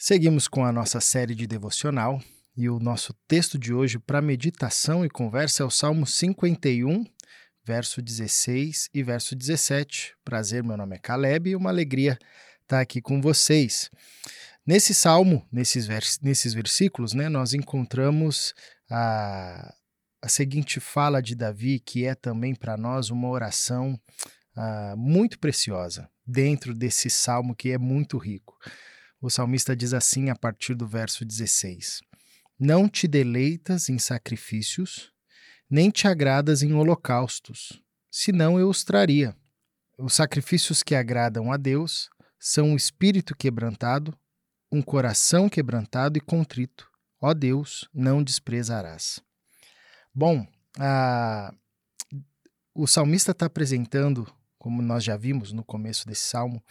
Seguimos com a nossa série de devocional e o nosso texto de hoje para meditação e conversa é o Salmo 51, verso 16 e verso 17. Prazer, meu nome é Caleb e uma alegria estar aqui com vocês. Nesse salmo, nesses, vers nesses versículos, né, nós encontramos a, a seguinte fala de Davi, que é também para nós uma oração uh, muito preciosa dentro desse salmo que é muito rico. O salmista diz assim a partir do verso 16: Não te deleitas em sacrifícios, nem te agradas em holocaustos, senão eu os traria. Os sacrifícios que agradam a Deus são um espírito quebrantado, um coração quebrantado e contrito. Ó Deus, não desprezarás. Bom, a... o salmista está apresentando, como nós já vimos no começo desse salmo,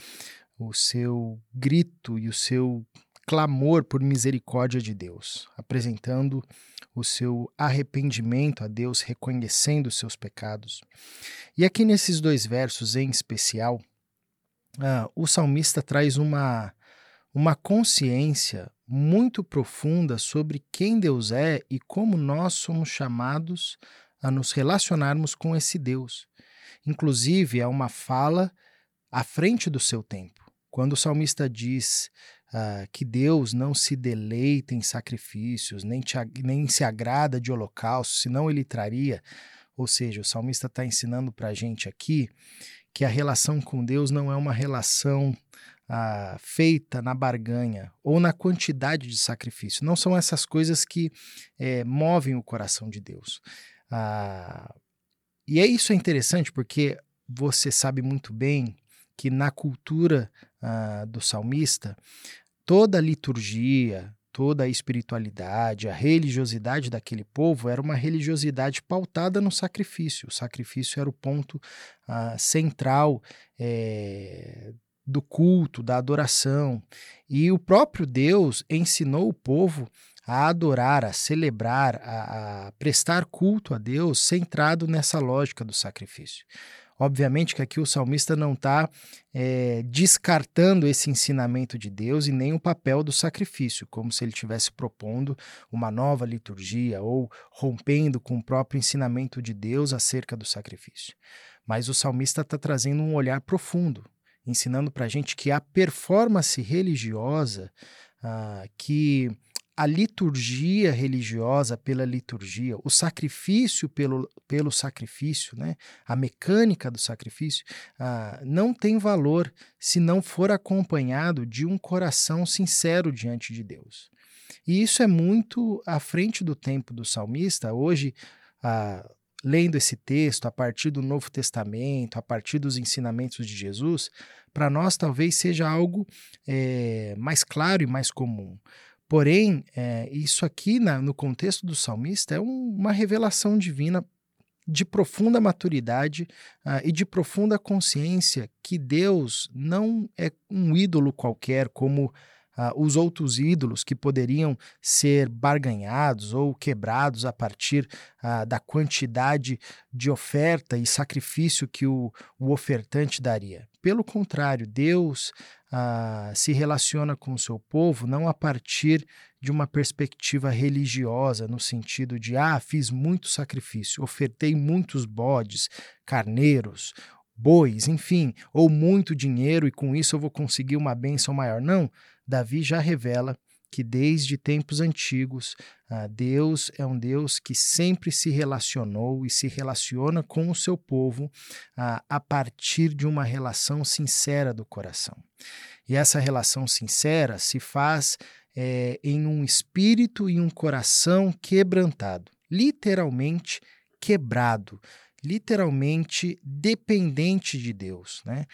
o seu grito e o seu clamor por misericórdia de Deus, apresentando o seu arrependimento a Deus, reconhecendo os seus pecados. E aqui nesses dois versos em especial, uh, o salmista traz uma, uma consciência muito profunda sobre quem Deus é e como nós somos chamados a nos relacionarmos com esse Deus. Inclusive, é uma fala à frente do seu tempo. Quando o salmista diz uh, que Deus não se deleita em sacrifícios, nem, te, nem se agrada de holocausto, senão ele traria. Ou seja, o salmista está ensinando para a gente aqui que a relação com Deus não é uma relação uh, feita na barganha ou na quantidade de sacrifício. Não são essas coisas que é, movem o coração de Deus. Uh, e é isso é interessante porque você sabe muito bem que na cultura uh, do salmista, toda a liturgia, toda a espiritualidade, a religiosidade daquele povo era uma religiosidade pautada no sacrifício. O sacrifício era o ponto uh, central é, do culto, da adoração. E o próprio Deus ensinou o povo a adorar, a celebrar, a, a prestar culto a Deus centrado nessa lógica do sacrifício. Obviamente que aqui o salmista não está é, descartando esse ensinamento de Deus e nem o papel do sacrifício, como se ele estivesse propondo uma nova liturgia ou rompendo com o próprio ensinamento de Deus acerca do sacrifício. Mas o salmista está trazendo um olhar profundo, ensinando para a gente que a performance religiosa ah, que a liturgia religiosa pela liturgia, o sacrifício pelo, pelo sacrifício, né? a mecânica do sacrifício, ah, não tem valor se não for acompanhado de um coração sincero diante de Deus. E isso é muito à frente do tempo do salmista. Hoje, ah, lendo esse texto a partir do Novo Testamento, a partir dos ensinamentos de Jesus, para nós talvez seja algo é, mais claro e mais comum. Porém, é, isso aqui, na, no contexto do salmista, é um, uma revelação divina de profunda maturidade uh, e de profunda consciência que Deus não é um ídolo qualquer, como uh, os outros ídolos que poderiam ser barganhados ou quebrados a partir uh, da quantidade de oferta e sacrifício que o, o ofertante daria. Pelo contrário, Deus ah, se relaciona com o seu povo não a partir de uma perspectiva religiosa, no sentido de, ah, fiz muito sacrifício, ofertei muitos bodes, carneiros, bois, enfim, ou muito dinheiro e com isso eu vou conseguir uma bênção maior. Não, Davi já revela que desde tempos antigos, uh, Deus é um Deus que sempre se relacionou e se relaciona com o seu povo uh, a partir de uma relação sincera do coração. E essa relação sincera se faz é, em um espírito e um coração quebrantado, literalmente quebrado, literalmente dependente de Deus, né?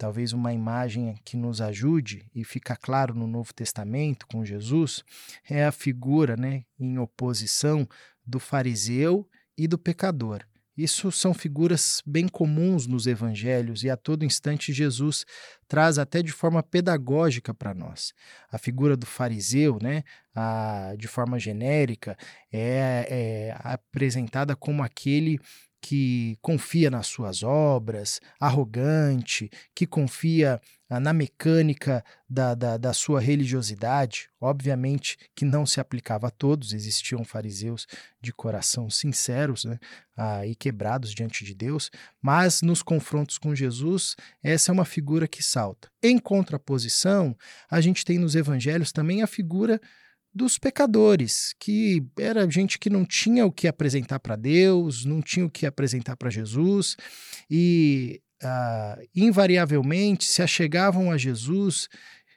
Talvez uma imagem que nos ajude e fica claro no Novo Testamento com Jesus, é a figura né, em oposição do fariseu e do pecador. Isso são figuras bem comuns nos evangelhos e a todo instante Jesus traz até de forma pedagógica para nós. A figura do fariseu, né, a, de forma genérica, é, é apresentada como aquele que confia nas suas obras, arrogante, que confia ah, na mecânica da, da, da, sua religiosidade. Obviamente que não se aplicava a todos, existiam fariseus de coração sinceros né, ah, e quebrados diante de Deus, mas nos confrontos com Jesus, essa é uma figura que salta. Em contraposição, a gente tem nos evangelhos também a figura dos pecadores, que era gente que não tinha o que apresentar para Deus, não tinha o que apresentar para Jesus, e uh, invariavelmente se achegavam a Jesus,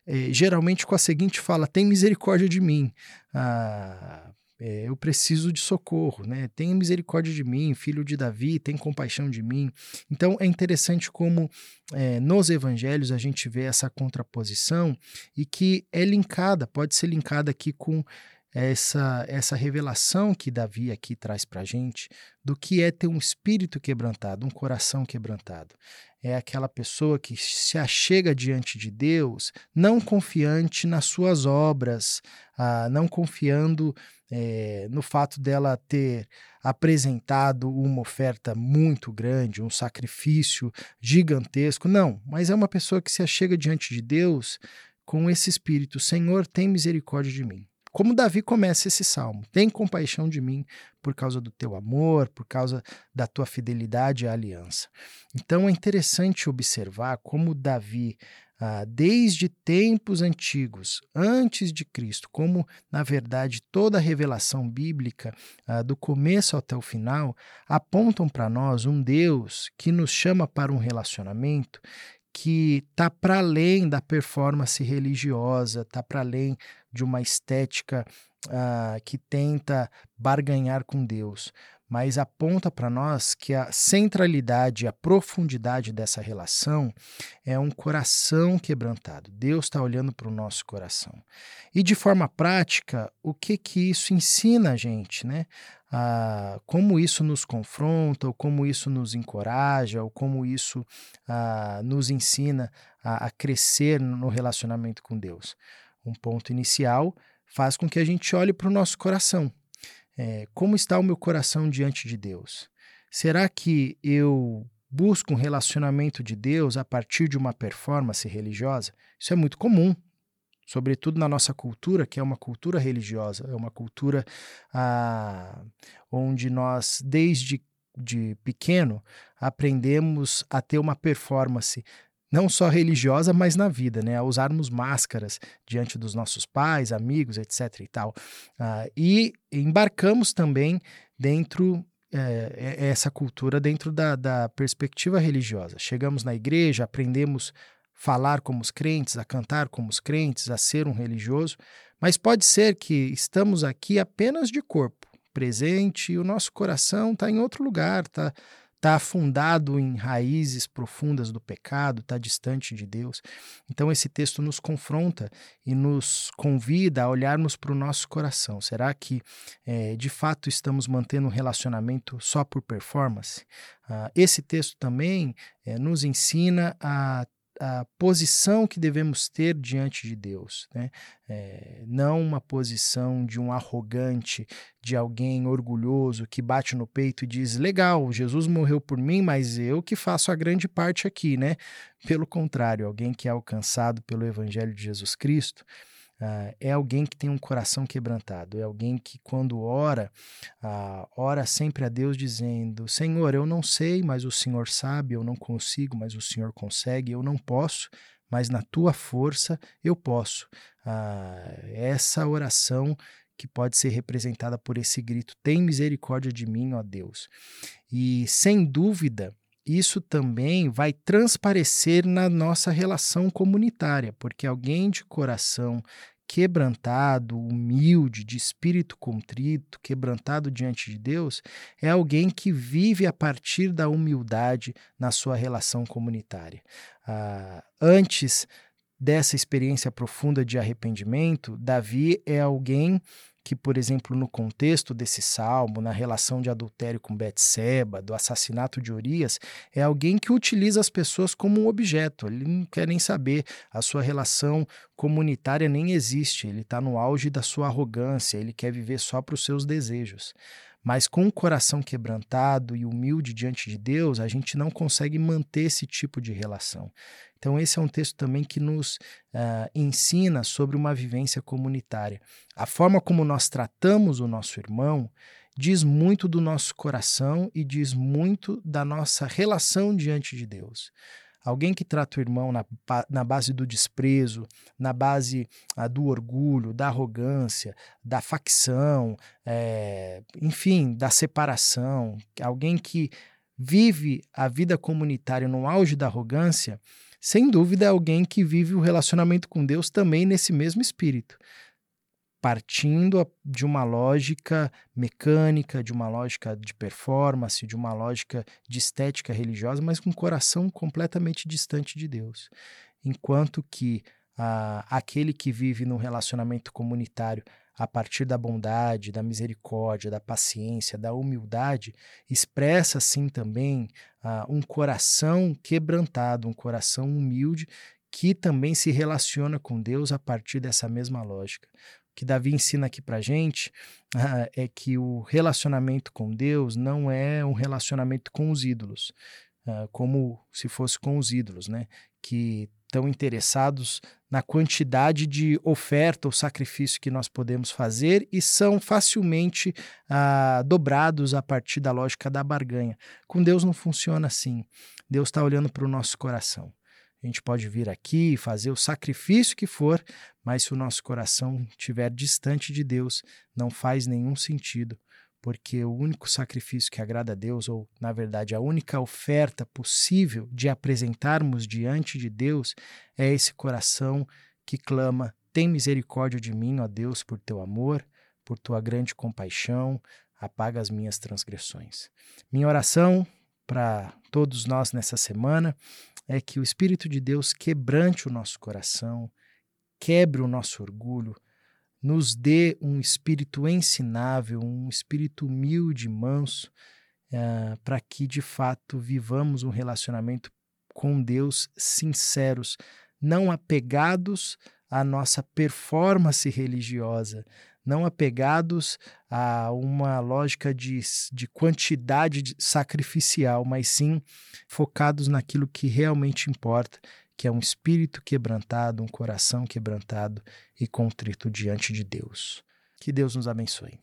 eh, geralmente com a seguinte fala: Tem misericórdia de mim. Uh, é, eu preciso de socorro, né? Tenha misericórdia de mim, filho de Davi, tem compaixão de mim. Então é interessante como é, nos evangelhos a gente vê essa contraposição e que é linkada, pode ser linkada aqui com essa, essa revelação que Davi aqui traz para a gente do que é ter um espírito quebrantado, um coração quebrantado. É aquela pessoa que se achega diante de Deus não confiante nas suas obras, ah, não confiando é, no fato dela ter apresentado uma oferta muito grande, um sacrifício gigantesco. Não, mas é uma pessoa que se achega diante de Deus com esse espírito: Senhor, tem misericórdia de mim. Como Davi começa esse salmo: Tem compaixão de mim por causa do teu amor, por causa da tua fidelidade à aliança. Então é interessante observar como Davi ah, desde tempos antigos, antes de Cristo, como na verdade toda a revelação bíblica, ah, do começo até o final, apontam para nós um Deus que nos chama para um relacionamento que está para além da performance religiosa, está para além de uma estética ah, que tenta barganhar com Deus mas aponta para nós que a centralidade, a profundidade dessa relação é um coração quebrantado. Deus está olhando para o nosso coração. E de forma prática, o que que isso ensina a gente, né? Ah, como isso nos confronta, ou como isso nos encoraja, ou como isso ah, nos ensina a, a crescer no relacionamento com Deus. Um ponto inicial faz com que a gente olhe para o nosso coração é, como está o meu coração diante de Deus? Será que eu busco um relacionamento de Deus a partir de uma performance religiosa? Isso é muito comum, sobretudo na nossa cultura, que é uma cultura religiosa, é uma cultura ah, onde nós, desde de pequeno, aprendemos a ter uma performance não só religiosa, mas na vida, né? A usarmos máscaras diante dos nossos pais, amigos, etc. e tal. Uh, e embarcamos também dentro é, essa cultura dentro da, da perspectiva religiosa. Chegamos na igreja, aprendemos falar como os crentes, a cantar como os crentes, a ser um religioso, mas pode ser que estamos aqui apenas de corpo presente e o nosso coração está em outro lugar, está está afundado em raízes profundas do pecado, está distante de Deus. Então, esse texto nos confronta e nos convida a olharmos para o nosso coração. Será que, é, de fato, estamos mantendo um relacionamento só por performance? Uh, esse texto também é, nos ensina a a posição que devemos ter diante de Deus, né? É, não uma posição de um arrogante, de alguém orgulhoso que bate no peito e diz: legal, Jesus morreu por mim, mas eu que faço a grande parte aqui, né? Pelo contrário, alguém que é alcançado pelo Evangelho de Jesus Cristo Uh, é alguém que tem um coração quebrantado, é alguém que, quando ora, uh, ora sempre a Deus dizendo: Senhor, eu não sei, mas o Senhor sabe, eu não consigo, mas o Senhor consegue, eu não posso, mas na tua força eu posso. Uh, essa oração que pode ser representada por esse grito: Tem misericórdia de mim, ó Deus. E sem dúvida, isso também vai transparecer na nossa relação comunitária, porque alguém de coração quebrantado, humilde, de espírito contrito, quebrantado diante de Deus, é alguém que vive a partir da humildade na sua relação comunitária. Ah, antes dessa experiência profunda de arrependimento, Davi é alguém que, por exemplo, no contexto desse salmo, na relação de adultério com Betseba, do assassinato de Urias, é alguém que utiliza as pessoas como um objeto. Ele não quer nem saber, a sua relação comunitária nem existe, ele está no auge da sua arrogância, ele quer viver só para os seus desejos. Mas com o coração quebrantado e humilde diante de Deus, a gente não consegue manter esse tipo de relação. Então, esse é um texto também que nos uh, ensina sobre uma vivência comunitária. A forma como nós tratamos o nosso irmão diz muito do nosso coração e diz muito da nossa relação diante de Deus. Alguém que trata o irmão na, na base do desprezo, na base ah, do orgulho, da arrogância, da facção, é, enfim, da separação, alguém que vive a vida comunitária no auge da arrogância, sem dúvida é alguém que vive o relacionamento com Deus também nesse mesmo espírito partindo de uma lógica mecânica, de uma lógica de performance, de uma lógica de estética religiosa, mas com um coração completamente distante de Deus. Enquanto que ah, aquele que vive no relacionamento comunitário a partir da bondade, da misericórdia, da paciência, da humildade, expressa assim também ah, um coração quebrantado, um coração humilde que também se relaciona com Deus a partir dessa mesma lógica que Davi ensina aqui para gente uh, é que o relacionamento com Deus não é um relacionamento com os ídolos, uh, como se fosse com os ídolos, né? Que estão interessados na quantidade de oferta ou sacrifício que nós podemos fazer e são facilmente uh, dobrados a partir da lógica da barganha. Com Deus não funciona assim. Deus está olhando para o nosso coração. A gente pode vir aqui e fazer o sacrifício que for, mas se o nosso coração estiver distante de Deus, não faz nenhum sentido, porque o único sacrifício que agrada a Deus, ou na verdade a única oferta possível de apresentarmos diante de Deus, é esse coração que clama: Tem misericórdia de mim, ó Deus, por teu amor, por tua grande compaixão, apaga as minhas transgressões. Minha oração para todos nós nessa semana é que o Espírito de Deus quebrante o nosso coração, quebre o nosso orgulho, nos dê um espírito ensinável, um espírito humilde, manso, uh, para que de fato vivamos um relacionamento com Deus sinceros, não apegados à nossa performance religiosa, não apegados a uma lógica de, de quantidade sacrificial, mas sim focados naquilo que realmente importa, que é um espírito quebrantado, um coração quebrantado e contrito diante de Deus. Que Deus nos abençoe.